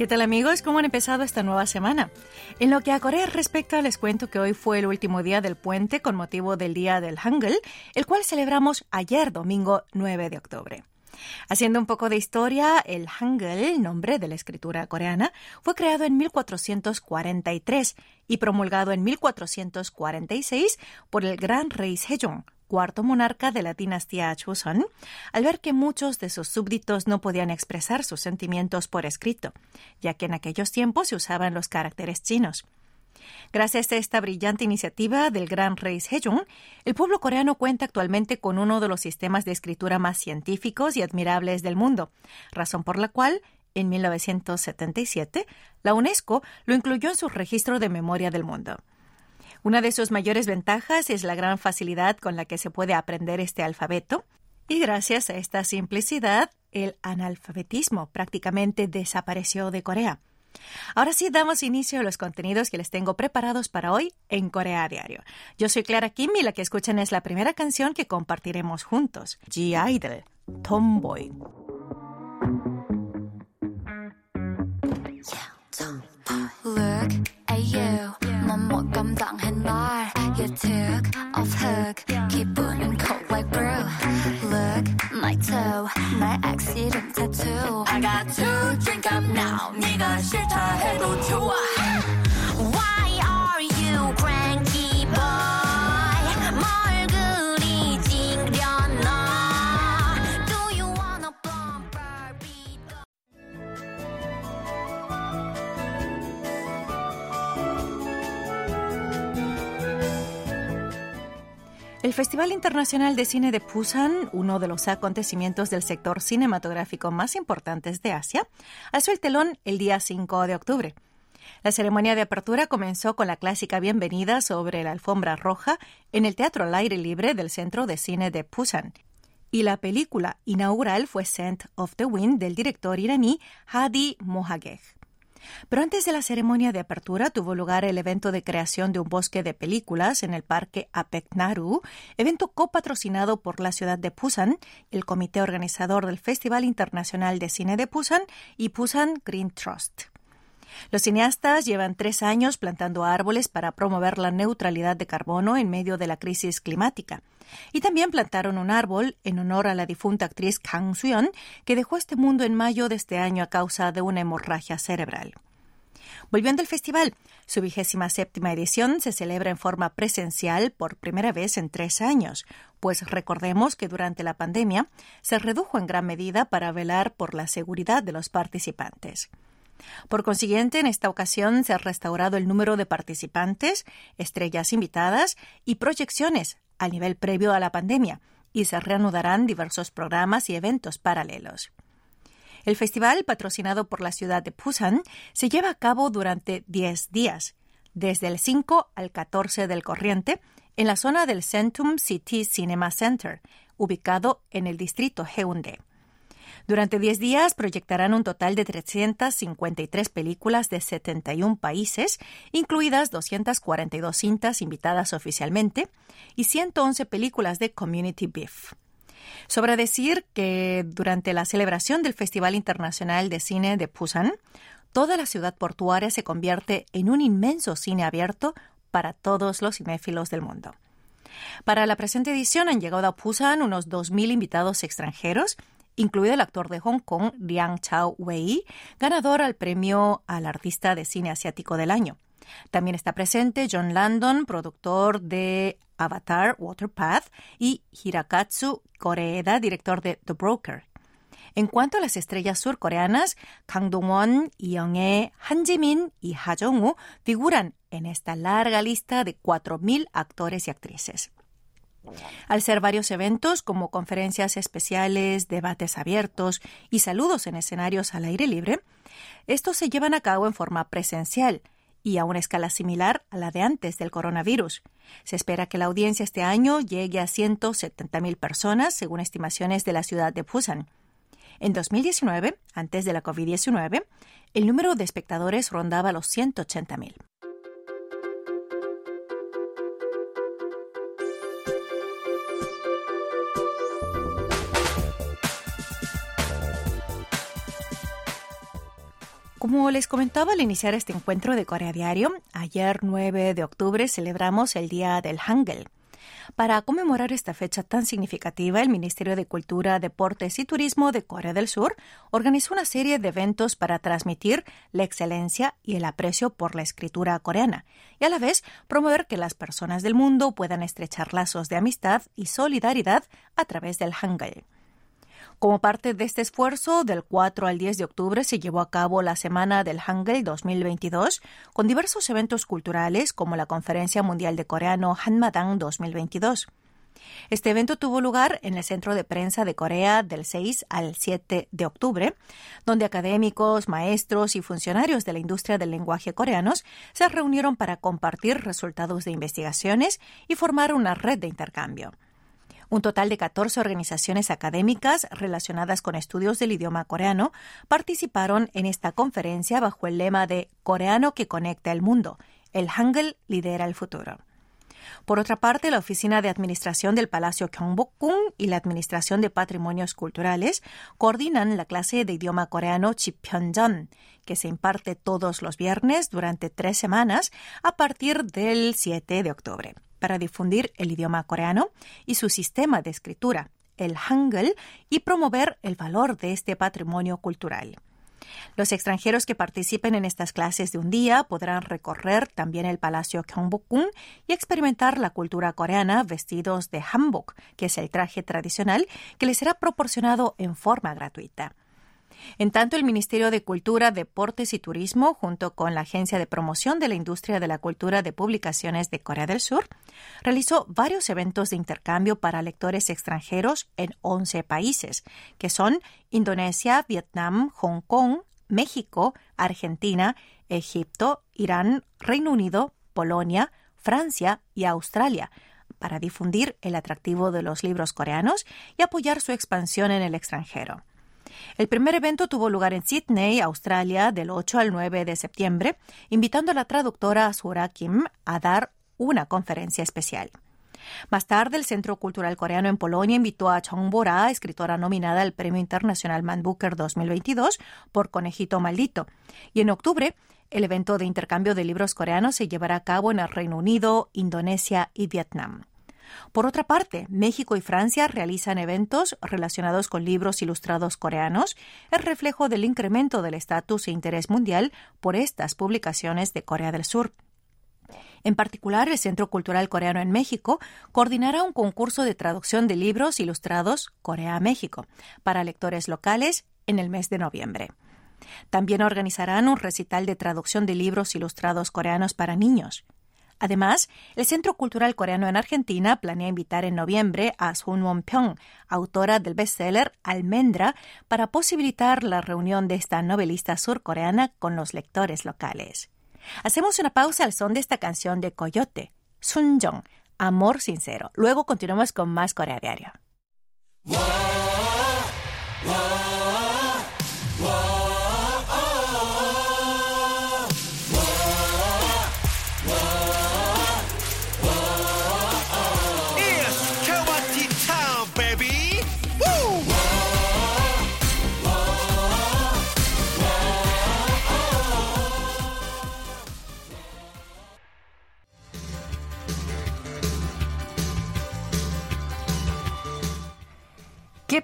¿Qué tal amigos? ¿Cómo han empezado esta nueva semana? En lo que a Corea respecta, les cuento que hoy fue el último día del puente con motivo del Día del Hangul, el cual celebramos ayer domingo 9 de octubre. Haciendo un poco de historia, el Hangul, nombre de la escritura coreana, fue creado en 1443 y promulgado en 1446 por el gran rey Sejong, cuarto monarca de la dinastía Joseon, al ver que muchos de sus súbditos no podían expresar sus sentimientos por escrito, ya que en aquellos tiempos se usaban los caracteres chinos. Gracias a esta brillante iniciativa del gran rey Sejong, el pueblo coreano cuenta actualmente con uno de los sistemas de escritura más científicos y admirables del mundo, razón por la cual, en 1977, la UNESCO lo incluyó en su registro de memoria del mundo. Una de sus mayores ventajas es la gran facilidad con la que se puede aprender este alfabeto. Y gracias a esta simplicidad, el analfabetismo prácticamente desapareció de Corea. Ahora sí, damos inicio a los contenidos que les tengo preparados para hoy en Corea Diario. Yo soy Clara Kim y la que escuchan es la primera canción que compartiremos juntos, G-Idol, Tomboy. El Festival Internacional de Cine de Busan, uno de los acontecimientos del sector cinematográfico más importantes de Asia, alzó el telón el día 5 de octubre. La ceremonia de apertura comenzó con la clásica bienvenida sobre la alfombra roja en el Teatro al Aire Libre del Centro de Cine de Busan. Y la película inaugural fue Scent of the Wind del director iraní Hadi Mohageh. Pero antes de la ceremonia de apertura tuvo lugar el evento de creación de un bosque de películas en el Parque Apeknaru, evento copatrocinado por la ciudad de Busan, el comité organizador del Festival Internacional de Cine de Busan y Busan Green Trust. Los cineastas llevan tres años plantando árboles para promover la neutralidad de carbono en medio de la crisis climática. Y también plantaron un árbol en honor a la difunta actriz Kang Soo-yeon, que dejó este mundo en mayo de este año a causa de una hemorragia cerebral. Volviendo al festival, su vigésima séptima edición se celebra en forma presencial por primera vez en tres años, pues recordemos que durante la pandemia se redujo en gran medida para velar por la seguridad de los participantes. Por consiguiente, en esta ocasión se ha restaurado el número de participantes, estrellas invitadas y proyecciones al nivel previo a la pandemia, y se reanudarán diversos programas y eventos paralelos. El festival, patrocinado por la ciudad de Busan, se lleva a cabo durante 10 días, desde el 5 al 14 del corriente, en la zona del Centrum City Cinema Center, ubicado en el distrito. Durante 10 días proyectarán un total de 353 películas de 71 países, incluidas 242 cintas invitadas oficialmente y 111 películas de Community Beef. Sobra decir que durante la celebración del Festival Internacional de Cine de Busan, toda la ciudad portuaria se convierte en un inmenso cine abierto para todos los cinéfilos del mundo. Para la presente edición han llegado a Busan unos 2.000 invitados extranjeros incluido el actor de Hong Kong, Liang Chao Wei, ganador al premio al artista de cine asiático del año. También está presente John Landon, productor de Avatar Waterpath, y Hirakatsu Koreeda, director de The Broker. En cuanto a las estrellas surcoreanas, Kang Dong-won, Young-e, Han Ji-min y Ha Jong-woo figuran en esta larga lista de 4.000 actores y actrices. Al ser varios eventos como conferencias especiales, debates abiertos y saludos en escenarios al aire libre, estos se llevan a cabo en forma presencial y a una escala similar a la de antes del coronavirus. Se espera que la audiencia este año llegue a 170.000 personas, según estimaciones de la ciudad de Busan. En 2019, antes de la COVID-19, el número de espectadores rondaba los 180.000. Como les comentaba al iniciar este encuentro de Corea Diario, ayer 9 de octubre celebramos el Día del Hangul. Para conmemorar esta fecha tan significativa, el Ministerio de Cultura, Deportes y Turismo de Corea del Sur organizó una serie de eventos para transmitir la excelencia y el aprecio por la escritura coreana y a la vez promover que las personas del mundo puedan estrechar lazos de amistad y solidaridad a través del Hangul. Como parte de este esfuerzo, del 4 al 10 de octubre se llevó a cabo la Semana del Hangul 2022 con diversos eventos culturales como la Conferencia Mundial de Coreano Hanmadang 2022. Este evento tuvo lugar en el Centro de Prensa de Corea del 6 al 7 de octubre, donde académicos, maestros y funcionarios de la industria del lenguaje coreanos se reunieron para compartir resultados de investigaciones y formar una red de intercambio. Un total de 14 organizaciones académicas relacionadas con estudios del idioma coreano participaron en esta conferencia bajo el lema de Coreano que conecta el mundo. El Hangul lidera el futuro. Por otra parte, la Oficina de Administración del Palacio Gyeongbokgung y la Administración de Patrimonios Culturales coordinan la clase de idioma coreano Chipyeonjeon, que se imparte todos los viernes durante tres semanas a partir del 7 de octubre para difundir el idioma coreano y su sistema de escritura, el Hangul, y promover el valor de este patrimonio cultural. Los extranjeros que participen en estas clases de un día podrán recorrer también el Palacio Gyeongbokgung y experimentar la cultura coreana vestidos de hanbok, que es el traje tradicional que les será proporcionado en forma gratuita. En tanto, el Ministerio de Cultura, Deportes y Turismo, junto con la Agencia de Promoción de la Industria de la Cultura de Publicaciones de Corea del Sur, realizó varios eventos de intercambio para lectores extranjeros en 11 países, que son Indonesia, Vietnam, Hong Kong, México, Argentina, Egipto, Irán, Reino Unido, Polonia, Francia y Australia, para difundir el atractivo de los libros coreanos y apoyar su expansión en el extranjero. El primer evento tuvo lugar en Sydney, Australia, del 8 al 9 de septiembre, invitando a la traductora Sura Kim a dar una conferencia especial. Más tarde, el Centro Cultural Coreano en Polonia invitó a Chong Bora, escritora nominada al Premio Internacional Man Booker 2022 por Conejito Maldito. Y en octubre, el evento de intercambio de libros coreanos se llevará a cabo en el Reino Unido, Indonesia y Vietnam. Por otra parte, México y Francia realizan eventos relacionados con libros ilustrados coreanos, el reflejo del incremento del estatus e interés mundial por estas publicaciones de Corea del Sur. En particular, el Centro Cultural Coreano en México coordinará un concurso de traducción de libros ilustrados Corea-México para lectores locales en el mes de noviembre. También organizarán un recital de traducción de libros ilustrados coreanos para niños. Además, el Centro Cultural Coreano en Argentina planea invitar en noviembre a Sun Won-pyong, autora del bestseller Almendra, para posibilitar la reunión de esta novelista surcoreana con los lectores locales. Hacemos una pausa al son de esta canción de Coyote, Sunjong, Amor Sincero. Luego continuamos con más Corea Diario. ¿Qué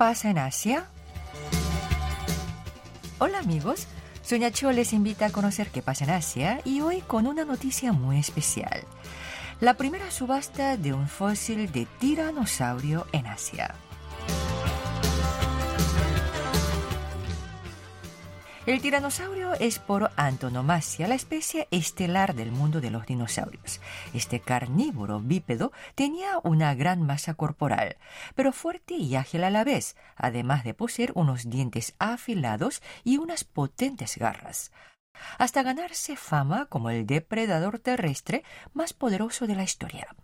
pasa en Asia? Hola amigos, Sonia Cho les invita a conocer qué pasa en Asia y hoy con una noticia muy especial. La primera subasta de un fósil de tiranosaurio en Asia. El tiranosaurio es por antonomasia la especie estelar del mundo de los dinosaurios. Este carnívoro bípedo tenía una gran masa corporal, pero fuerte y ágil a la vez, además de poseer unos dientes afilados y unas potentes garras hasta ganarse fama como el depredador terrestre más poderoso de la historia.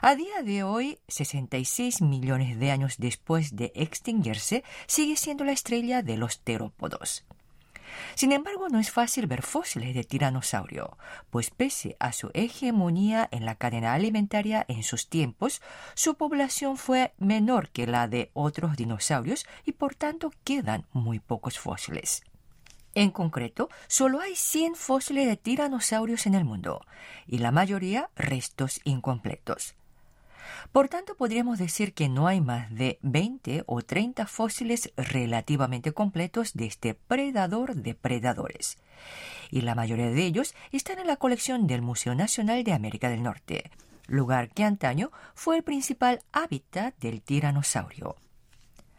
A día de hoy, 66 millones de años después de extinguirse, sigue siendo la estrella de los terópodos. Sin embargo, no es fácil ver fósiles de tiranosaurio, pues pese a su hegemonía en la cadena alimentaria en sus tiempos, su población fue menor que la de otros dinosaurios y por tanto quedan muy pocos fósiles. En concreto, solo hay 100 fósiles de tiranosaurios en el mundo, y la mayoría restos incompletos. Por tanto, podríamos decir que no hay más de 20 o 30 fósiles relativamente completos de este predador de predadores. Y la mayoría de ellos están en la colección del Museo Nacional de América del Norte, lugar que antaño fue el principal hábitat del tiranosaurio.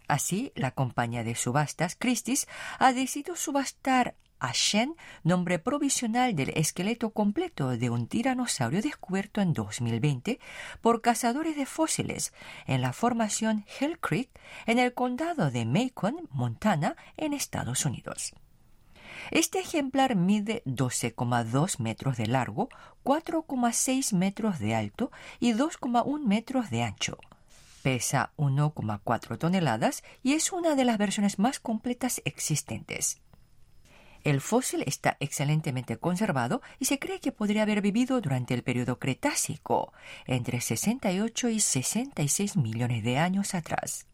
Así, la compañía de subastas Christie's ha decidido subastar a Shen, nombre provisional del esqueleto completo de un tiranosaurio descubierto en 2020 por cazadores de fósiles en la formación Hell Creek en el condado de Macon, Montana, en Estados Unidos. Este ejemplar mide 12,2 metros de largo, 4,6 metros de alto y 2,1 metros de ancho. Pesa 1,4 toneladas y es una de las versiones más completas existentes. El fósil está excelentemente conservado y se cree que podría haber vivido durante el periodo Cretácico, entre 68 y 66 millones de años atrás.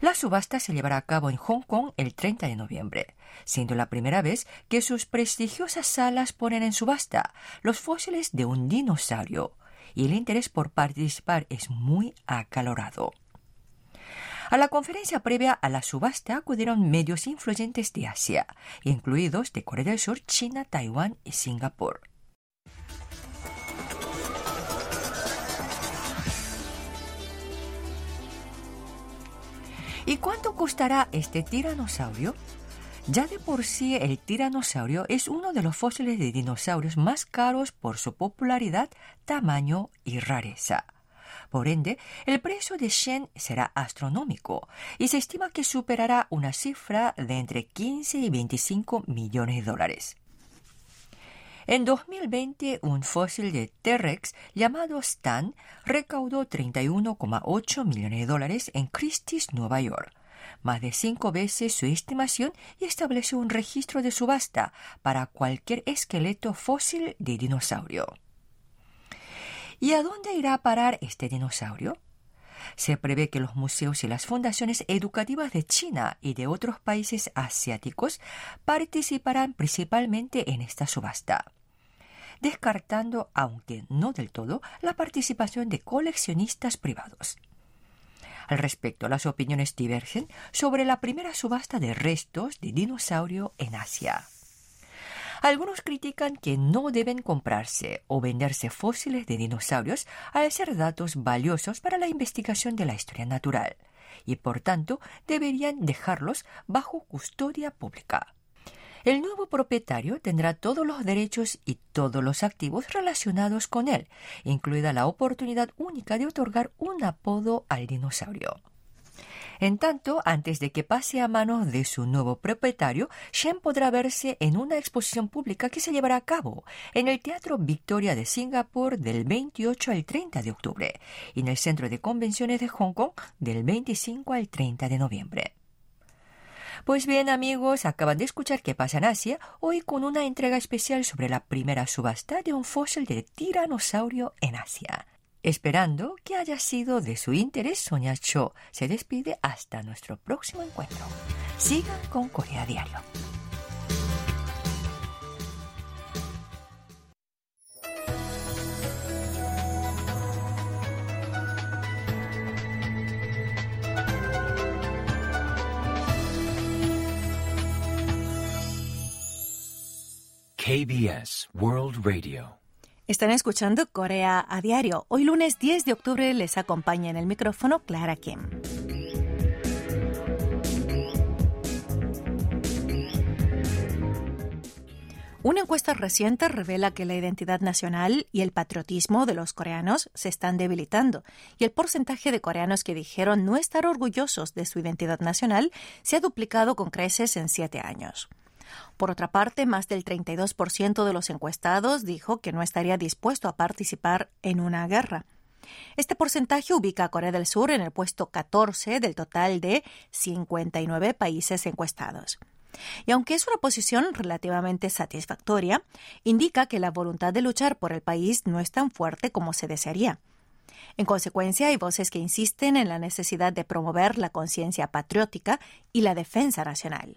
La subasta se llevará a cabo en Hong Kong el 30 de noviembre, siendo la primera vez que sus prestigiosas salas ponen en subasta los fósiles de un dinosaurio, y el interés por participar es muy acalorado. A la conferencia previa a la subasta acudieron medios influyentes de Asia, incluidos de Corea del Sur, China, Taiwán y Singapur. ¿Y cuánto costará este tiranosaurio? Ya de por sí el tiranosaurio es uno de los fósiles de dinosaurios más caros por su popularidad, tamaño y rareza. Por ende, el precio de Shen será astronómico y se estima que superará una cifra de entre 15 y 25 millones de dólares. En 2020, un fósil de T-Rex llamado Stan recaudó 31,8 millones de dólares en Christie's, Nueva York, más de cinco veces su estimación y estableció un registro de subasta para cualquier esqueleto fósil de dinosaurio. ¿Y a dónde irá a parar este dinosaurio? Se prevé que los museos y las fundaciones educativas de China y de otros países asiáticos participarán principalmente en esta subasta, descartando, aunque no del todo, la participación de coleccionistas privados. Al respecto, las opiniones divergen sobre la primera subasta de restos de dinosaurio en Asia. Algunos critican que no deben comprarse o venderse fósiles de dinosaurios al ser datos valiosos para la investigación de la historia natural y por tanto deberían dejarlos bajo custodia pública. El nuevo propietario tendrá todos los derechos y todos los activos relacionados con él, incluida la oportunidad única de otorgar un apodo al dinosaurio. En tanto, antes de que pase a manos de su nuevo propietario, Shen podrá verse en una exposición pública que se llevará a cabo en el Teatro Victoria de Singapur del 28 al 30 de octubre y en el Centro de Convenciones de Hong Kong del 25 al 30 de noviembre. Pues bien amigos, acaban de escuchar qué pasa en Asia, hoy con una entrega especial sobre la primera subasta de un fósil de tiranosaurio en Asia. Esperando que haya sido de su interés, Sonia Cho se despide hasta nuestro próximo encuentro. Sigan con Corea Diario. KBS World Radio están escuchando Corea a diario. Hoy lunes 10 de octubre les acompaña en el micrófono Clara Kim. Una encuesta reciente revela que la identidad nacional y el patriotismo de los coreanos se están debilitando y el porcentaje de coreanos que dijeron no estar orgullosos de su identidad nacional se ha duplicado con creces en siete años. Por otra parte, más del 32% de los encuestados dijo que no estaría dispuesto a participar en una guerra. Este porcentaje ubica a Corea del Sur en el puesto 14 del total de 59 países encuestados. Y aunque es una posición relativamente satisfactoria, indica que la voluntad de luchar por el país no es tan fuerte como se desearía. En consecuencia, hay voces que insisten en la necesidad de promover la conciencia patriótica y la defensa nacional.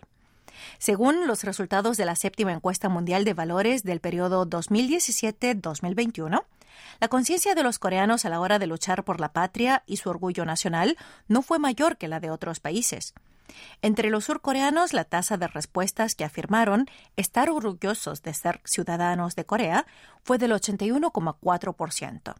Según los resultados de la séptima encuesta mundial de valores del periodo 2017-2021, la conciencia de los coreanos a la hora de luchar por la patria y su orgullo nacional no fue mayor que la de otros países. Entre los surcoreanos, la tasa de respuestas que afirmaron estar orgullosos de ser ciudadanos de Corea fue del 81,4%.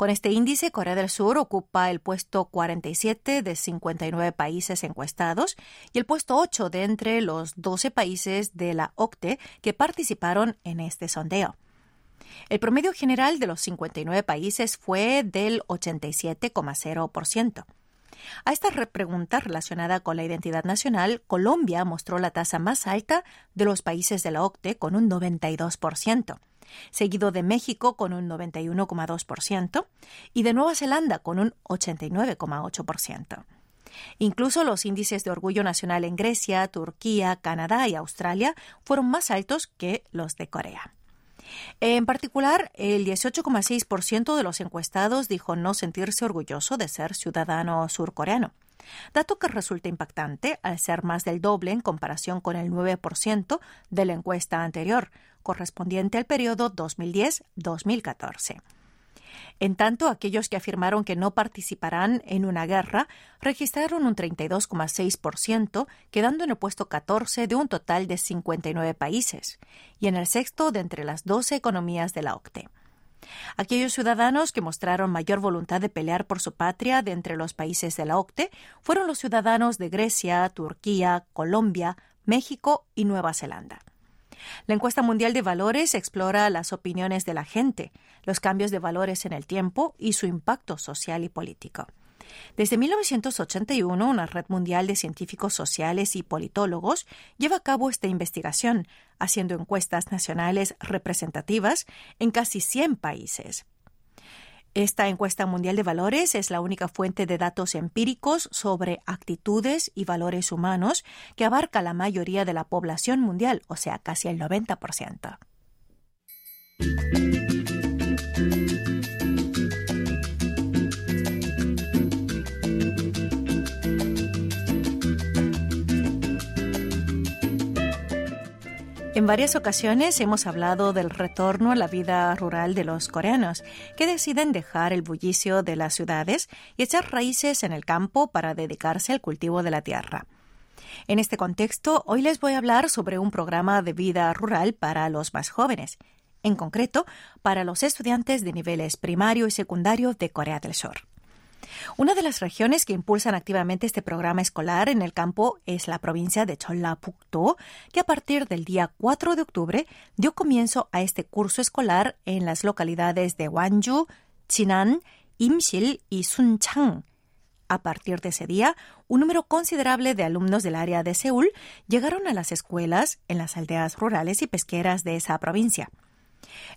Con este índice, Corea del Sur ocupa el puesto 47 de 59 países encuestados y el puesto 8 de entre los 12 países de la OCTE que participaron en este sondeo. El promedio general de los 59 países fue del 87,0%. A esta pregunta relacionada con la identidad nacional, Colombia mostró la tasa más alta de los países de la OCTE con un 92%, seguido de México con un 91,2% y de Nueva Zelanda con un 89,8%. Incluso los índices de orgullo nacional en Grecia, Turquía, Canadá y Australia fueron más altos que los de Corea. En particular, el 18,6% de los encuestados dijo no sentirse orgulloso de ser ciudadano surcoreano, dato que resulta impactante al ser más del doble en comparación con el 9% de la encuesta anterior, correspondiente al periodo 2010-2014. En tanto, aquellos que afirmaron que no participarán en una guerra registraron un 32,6%, quedando en el puesto 14 de un total de 59 países y en el sexto de entre las 12 economías de la OCTE. Aquellos ciudadanos que mostraron mayor voluntad de pelear por su patria de entre los países de la OCTE fueron los ciudadanos de Grecia, Turquía, Colombia, México y Nueva Zelanda. La encuesta mundial de valores explora las opiniones de la gente, los cambios de valores en el tiempo y su impacto social y político. Desde 1981, una red mundial de científicos sociales y politólogos lleva a cabo esta investigación, haciendo encuestas nacionales representativas en casi 100 países. Esta encuesta mundial de valores es la única fuente de datos empíricos sobre actitudes y valores humanos que abarca la mayoría de la población mundial, o sea, casi el 90%. En varias ocasiones hemos hablado del retorno a la vida rural de los coreanos, que deciden dejar el bullicio de las ciudades y echar raíces en el campo para dedicarse al cultivo de la tierra. En este contexto, hoy les voy a hablar sobre un programa de vida rural para los más jóvenes, en concreto para los estudiantes de niveles primario y secundario de Corea del Sur. Una de las regiones que impulsan activamente este programa escolar en el campo es la provincia de Chollapukto, que a partir del día 4 de octubre dio comienzo a este curso escolar en las localidades de Wanju, Chinan, Imsil y Sunchang. A partir de ese día, un número considerable de alumnos del área de Seúl llegaron a las escuelas en las aldeas rurales y pesqueras de esa provincia.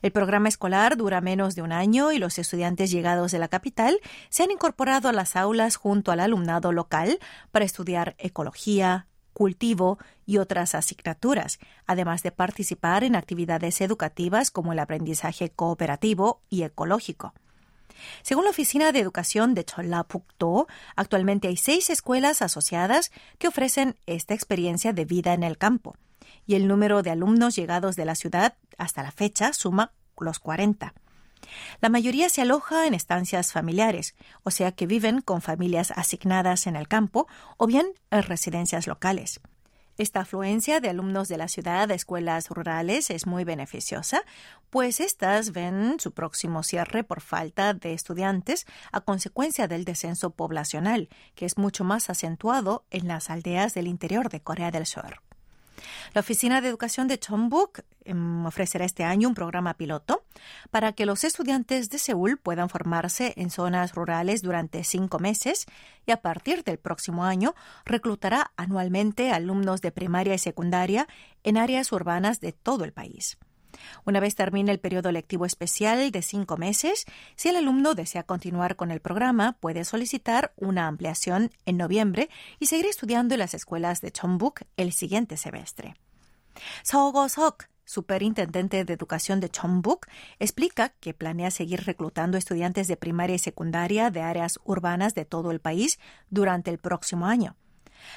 El programa escolar dura menos de un año y los estudiantes llegados de la capital se han incorporado a las aulas junto al alumnado local para estudiar ecología, cultivo y otras asignaturas, además de participar en actividades educativas como el aprendizaje cooperativo y ecológico. Según la Oficina de Educación de Chollapukto, actualmente hay seis escuelas asociadas que ofrecen esta experiencia de vida en el campo y el número de alumnos llegados de la ciudad hasta la fecha suma los 40. La mayoría se aloja en estancias familiares, o sea que viven con familias asignadas en el campo o bien en residencias locales. Esta afluencia de alumnos de la ciudad a escuelas rurales es muy beneficiosa, pues éstas ven su próximo cierre por falta de estudiantes a consecuencia del descenso poblacional, que es mucho más acentuado en las aldeas del interior de Corea del Sur. La Oficina de Educación de Chongbuk em, ofrecerá este año un programa piloto para que los estudiantes de Seúl puedan formarse en zonas rurales durante cinco meses y a partir del próximo año reclutará anualmente alumnos de primaria y secundaria en áreas urbanas de todo el país. Una vez termine el periodo lectivo especial de cinco meses, si el alumno desea continuar con el programa, puede solicitar una ampliación en noviembre y seguir estudiando en las escuelas de Chongbuk el siguiente semestre. Go Sok, superintendente de educación de Chongbuk, explica que planea seguir reclutando estudiantes de primaria y secundaria de áreas urbanas de todo el país durante el próximo año.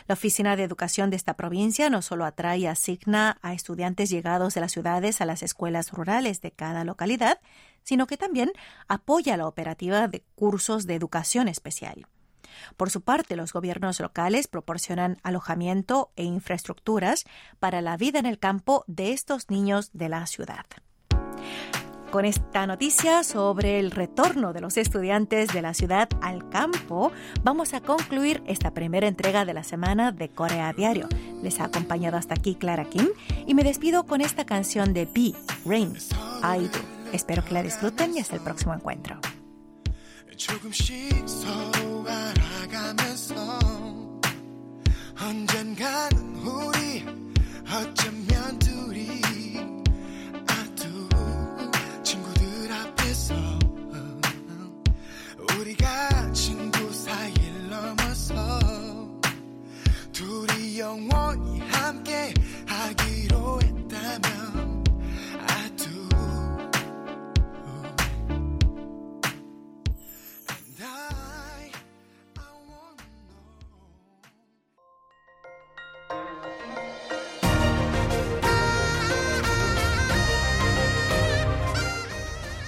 La Oficina de Educación de esta provincia no solo atrae y asigna a estudiantes llegados de las ciudades a las escuelas rurales de cada localidad, sino que también apoya la operativa de cursos de educación especial. Por su parte, los gobiernos locales proporcionan alojamiento e infraestructuras para la vida en el campo de estos niños de la ciudad. Con esta noticia sobre el retorno de los estudiantes de la ciudad al campo, vamos a concluir esta primera entrega de la semana de Corea Diario. Les ha acompañado hasta aquí Clara Kim y me despido con esta canción de B, Rain, I Do. Espero que la disfruten y hasta el próximo encuentro. 친구 사이를 넘어서 둘이 영원히 함께